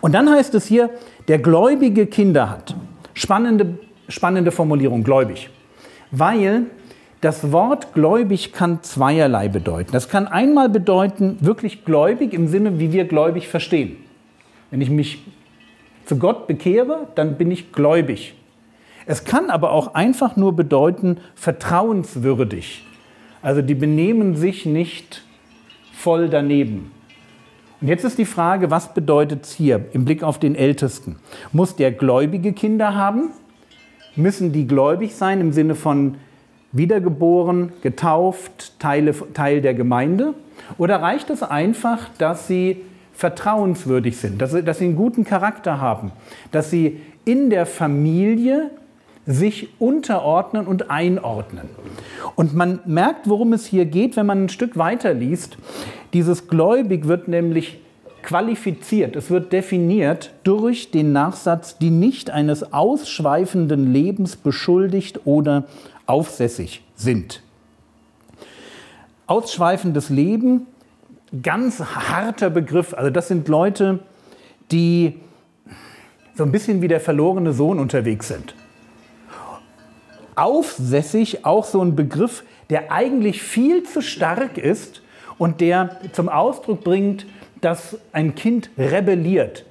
Und dann heißt es hier, der Gläubige Kinder hat. Spannende, spannende Formulierung, gläubig. Weil das Wort gläubig kann zweierlei bedeuten. Das kann einmal bedeuten, wirklich gläubig im Sinne, wie wir gläubig verstehen. Wenn ich mich zu Gott bekehre, dann bin ich gläubig. Es kann aber auch einfach nur bedeuten, vertrauenswürdig. Also die benehmen sich nicht voll daneben. Und jetzt ist die Frage, was bedeutet es hier im Blick auf den Ältesten? Muss der gläubige Kinder haben? Müssen die gläubig sein im Sinne von wiedergeboren, getauft, Teile, Teil der Gemeinde? Oder reicht es einfach, dass sie vertrauenswürdig sind, dass sie, dass sie einen guten Charakter haben, dass sie in der Familie sich unterordnen und einordnen. Und man merkt, worum es hier geht, wenn man ein Stück weiter liest. Dieses Gläubig wird nämlich qualifiziert, es wird definiert durch den Nachsatz, die nicht eines ausschweifenden Lebens beschuldigt oder aufsässig sind. Ausschweifendes Leben, ganz harter Begriff. Also das sind Leute, die so ein bisschen wie der verlorene Sohn unterwegs sind aufsässig auch so ein Begriff, der eigentlich viel zu stark ist und der zum Ausdruck bringt, dass ein Kind rebelliert.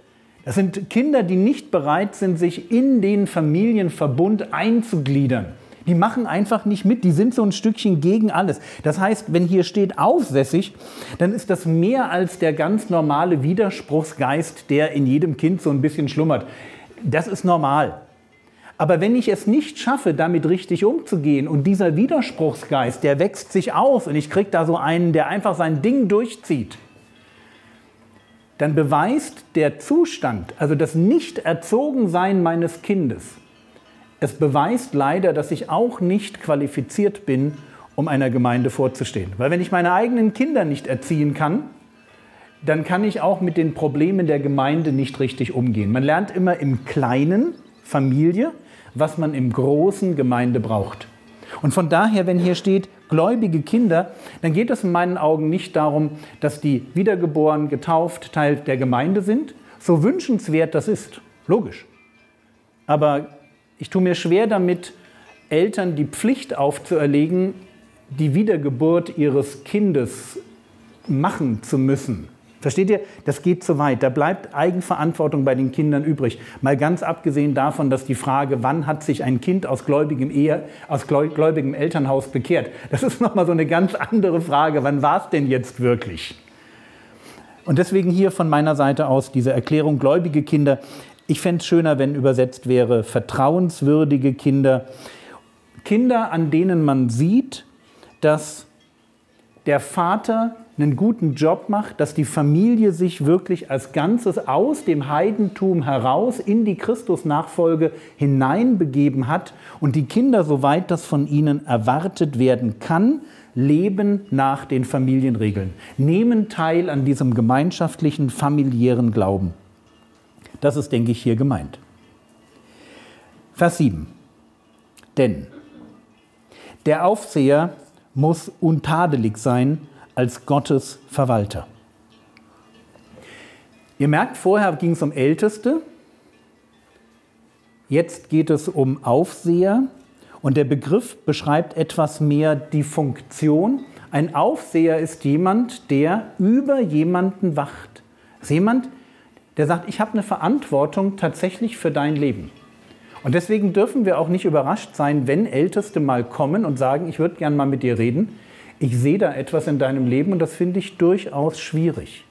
Das sind Kinder, die nicht bereit sind, sich in den Familienverbund einzugliedern. Die machen einfach nicht mit, die sind so ein Stückchen gegen alles. Das heißt, wenn hier steht aufsässig, dann ist das mehr als der ganz normale Widerspruchsgeist, der in jedem Kind so ein bisschen schlummert. Das ist normal. Aber wenn ich es nicht schaffe, damit richtig umzugehen und dieser Widerspruchsgeist, der wächst sich aus und ich kriege da so einen, der einfach sein Ding durchzieht, dann beweist der Zustand, also das Nicht-Erzogensein meines Kindes, es beweist leider, dass ich auch nicht qualifiziert bin, um einer Gemeinde vorzustehen. Weil wenn ich meine eigenen Kinder nicht erziehen kann, dann kann ich auch mit den Problemen der Gemeinde nicht richtig umgehen. Man lernt immer im Kleinen, Familie, was man im großen Gemeinde braucht. Und von daher, wenn hier steht, gläubige Kinder, dann geht es in meinen Augen nicht darum, dass die wiedergeboren, getauft, Teil der Gemeinde sind. So wünschenswert das ist, logisch. Aber ich tue mir schwer damit, Eltern die Pflicht aufzuerlegen, die Wiedergeburt ihres Kindes machen zu müssen. Versteht ihr? Das geht zu weit. Da bleibt Eigenverantwortung bei den Kindern übrig. Mal ganz abgesehen davon, dass die Frage, wann hat sich ein Kind aus gläubigem Ehe, aus gläubigem Elternhaus bekehrt, das ist nochmal so eine ganz andere Frage. Wann war es denn jetzt wirklich? Und deswegen hier von meiner Seite aus diese Erklärung gläubige Kinder. Ich fände es schöner, wenn übersetzt wäre vertrauenswürdige Kinder. Kinder, an denen man sieht, dass der Vater einen guten Job macht, dass die Familie sich wirklich als Ganzes aus dem Heidentum heraus in die Christusnachfolge hineinbegeben hat und die Kinder, soweit das von ihnen erwartet werden kann, leben nach den Familienregeln, nehmen teil an diesem gemeinschaftlichen, familiären Glauben. Das ist, denke ich, hier gemeint. Vers 7. Denn der Aufseher muss untadelig sein als Gottes Verwalter. Ihr merkt, vorher ging es um Älteste, jetzt geht es um Aufseher und der Begriff beschreibt etwas mehr die Funktion. Ein Aufseher ist jemand, der über jemanden wacht. Ist jemand, der sagt, ich habe eine Verantwortung tatsächlich für dein Leben. Und deswegen dürfen wir auch nicht überrascht sein, wenn Älteste mal kommen und sagen, ich würde gern mal mit dir reden ich sehe da etwas in deinem Leben und das finde ich durchaus schwierig.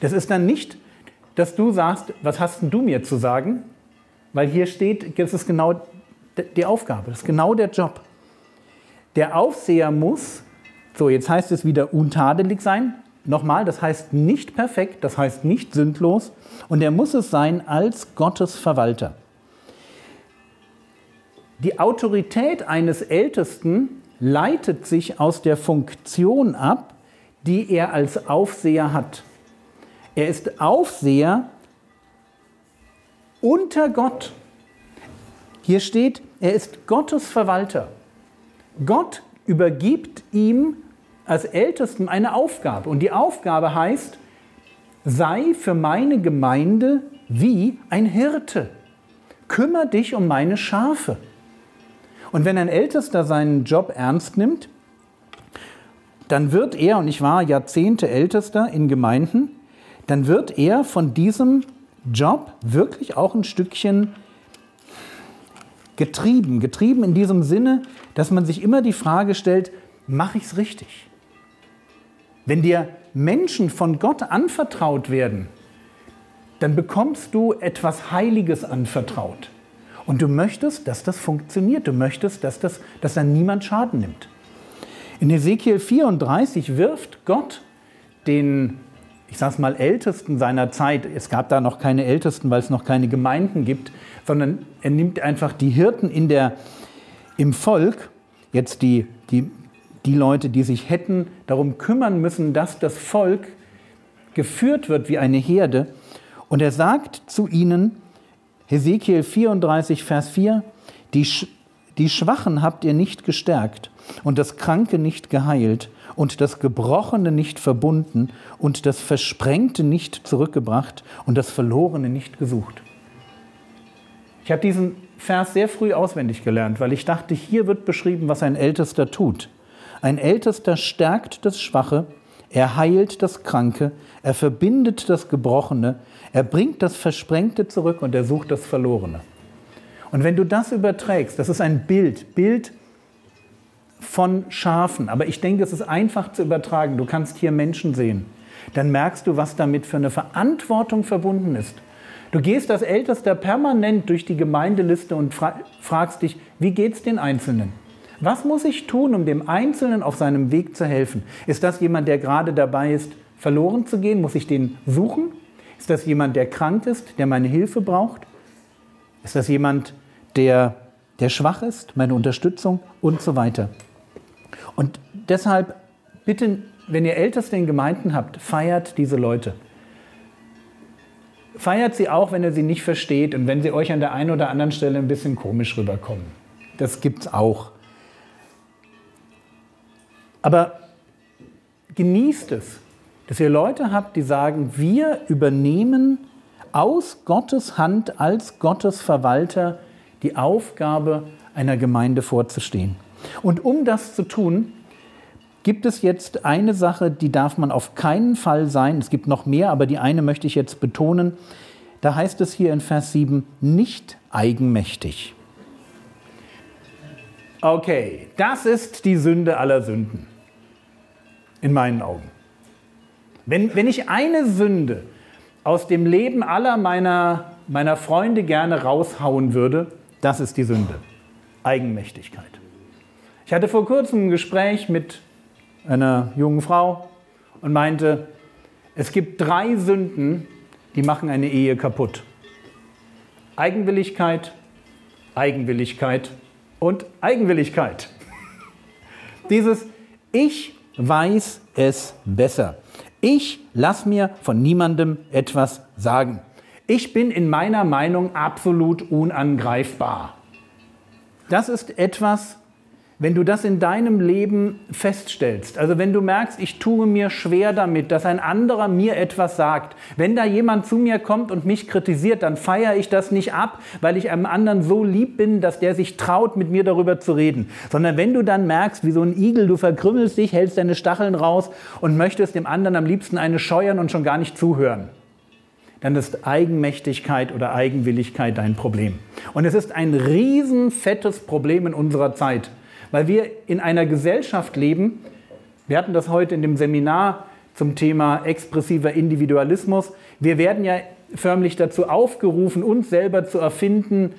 Das ist dann nicht, dass du sagst, was hast denn du mir zu sagen? Weil hier steht, das ist genau die Aufgabe, das ist genau der Job. Der Aufseher muss, so jetzt heißt es wieder untadelig sein, nochmal, das heißt nicht perfekt, das heißt nicht sündlos und er muss es sein als Gottes Verwalter. Die Autorität eines Ältesten leitet sich aus der Funktion ab, die er als Aufseher hat. Er ist Aufseher unter Gott. Hier steht, er ist Gottes Verwalter. Gott übergibt ihm als Ältesten eine Aufgabe. Und die Aufgabe heißt, sei für meine Gemeinde wie ein Hirte. Kümmer dich um meine Schafe. Und wenn ein Ältester seinen Job ernst nimmt, dann wird er, und ich war Jahrzehnte Ältester in Gemeinden, dann wird er von diesem Job wirklich auch ein Stückchen getrieben. Getrieben in diesem Sinne, dass man sich immer die Frage stellt, mache ich es richtig? Wenn dir Menschen von Gott anvertraut werden, dann bekommst du etwas Heiliges anvertraut. Und du möchtest, dass das funktioniert. Du möchtest, dass, das, dass dann niemand Schaden nimmt. In Ezekiel 34 wirft Gott den, ich sage es mal, Ältesten seiner Zeit, es gab da noch keine Ältesten, weil es noch keine Gemeinden gibt, sondern er nimmt einfach die Hirten in der, im Volk, jetzt die, die, die Leute, die sich hätten darum kümmern müssen, dass das Volk geführt wird wie eine Herde. Und er sagt zu ihnen, Hesekiel 34, Vers 4, die, die Schwachen habt ihr nicht gestärkt und das Kranke nicht geheilt und das Gebrochene nicht verbunden und das Versprengte nicht zurückgebracht und das Verlorene nicht gesucht. Ich habe diesen Vers sehr früh auswendig gelernt, weil ich dachte, hier wird beschrieben, was ein Ältester tut. Ein Ältester stärkt das Schwache, er heilt das Kranke, er verbindet das Gebrochene, er bringt das Versprengte zurück und er sucht das Verlorene. Und wenn du das überträgst, das ist ein Bild, Bild von Schafen, aber ich denke, es ist einfach zu übertragen. Du kannst hier Menschen sehen. Dann merkst du, was damit für eine Verantwortung verbunden ist. Du gehst als Ältester permanent durch die Gemeindeliste und fra fragst dich, wie geht es den Einzelnen? Was muss ich tun, um dem Einzelnen auf seinem Weg zu helfen? Ist das jemand, der gerade dabei ist, verloren zu gehen? Muss ich den suchen? Ist das jemand, der krank ist, der meine Hilfe braucht? Ist das jemand, der, der schwach ist, meine Unterstützung und so weiter? Und deshalb bitte, wenn ihr Älteste in Gemeinden habt, feiert diese Leute. Feiert sie auch, wenn ihr sie nicht versteht und wenn sie euch an der einen oder anderen Stelle ein bisschen komisch rüberkommen. Das gibt es auch. Aber genießt es, dass ihr Leute habt, die sagen, wir übernehmen aus Gottes Hand als Gottes Verwalter die Aufgabe, einer Gemeinde vorzustehen. Und um das zu tun, gibt es jetzt eine Sache, die darf man auf keinen Fall sein. Es gibt noch mehr, aber die eine möchte ich jetzt betonen. Da heißt es hier in Vers 7, nicht eigenmächtig. Okay, das ist die Sünde aller Sünden. In meinen Augen. Wenn, wenn ich eine Sünde aus dem Leben aller meiner, meiner Freunde gerne raushauen würde, das ist die Sünde. Eigenmächtigkeit. Ich hatte vor kurzem ein Gespräch mit einer jungen Frau und meinte, es gibt drei Sünden, die machen eine Ehe kaputt. Eigenwilligkeit, Eigenwilligkeit und Eigenwilligkeit. Dieses Ich weiß es besser. Ich lasse mir von niemandem etwas sagen. Ich bin in meiner Meinung absolut unangreifbar. Das ist etwas, wenn du das in deinem Leben feststellst, also wenn du merkst, ich tue mir schwer damit, dass ein anderer mir etwas sagt, wenn da jemand zu mir kommt und mich kritisiert, dann feiere ich das nicht ab, weil ich einem anderen so lieb bin, dass der sich traut, mit mir darüber zu reden, sondern wenn du dann merkst, wie so ein Igel, du verkrümmelst dich, hältst deine Stacheln raus und möchtest dem anderen am liebsten eine scheuern und schon gar nicht zuhören, dann ist Eigenmächtigkeit oder Eigenwilligkeit dein Problem. Und es ist ein riesenfettes Problem in unserer Zeit weil wir in einer Gesellschaft leben, wir hatten das heute in dem Seminar zum Thema expressiver Individualismus, wir werden ja förmlich dazu aufgerufen, uns selber zu erfinden,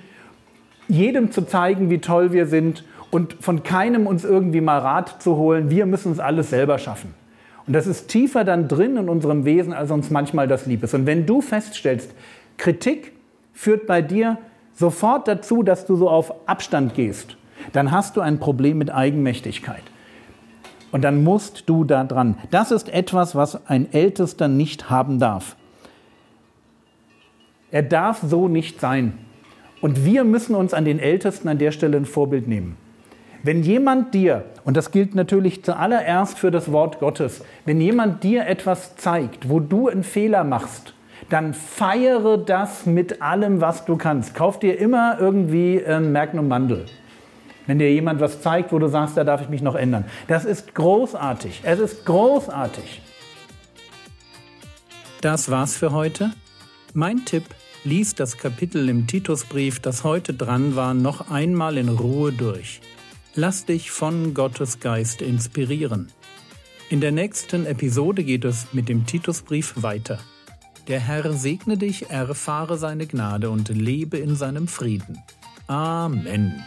jedem zu zeigen, wie toll wir sind und von keinem uns irgendwie mal Rat zu holen, wir müssen es alles selber schaffen. Und das ist tiefer dann drin in unserem Wesen, als uns manchmal das lieb ist. Und wenn du feststellst, Kritik führt bei dir sofort dazu, dass du so auf Abstand gehst, dann hast du ein Problem mit Eigenmächtigkeit. Und dann musst du da dran. Das ist etwas, was ein Ältester nicht haben darf. Er darf so nicht sein. Und wir müssen uns an den Ältesten an der Stelle ein Vorbild nehmen. Wenn jemand dir, und das gilt natürlich zuallererst für das Wort Gottes, wenn jemand dir etwas zeigt, wo du einen Fehler machst, dann feiere das mit allem, was du kannst. Kauf dir immer irgendwie ein Magnum Mandel. Wenn dir jemand was zeigt, wo du sagst, da darf ich mich noch ändern. Das ist großartig. Es ist großartig. Das war's für heute. Mein Tipp, lies das Kapitel im Titusbrief, das heute dran war, noch einmal in Ruhe durch. Lass dich von Gottes Geist inspirieren. In der nächsten Episode geht es mit dem Titusbrief weiter. Der Herr segne dich, erfahre seine Gnade und lebe in seinem Frieden. Amen.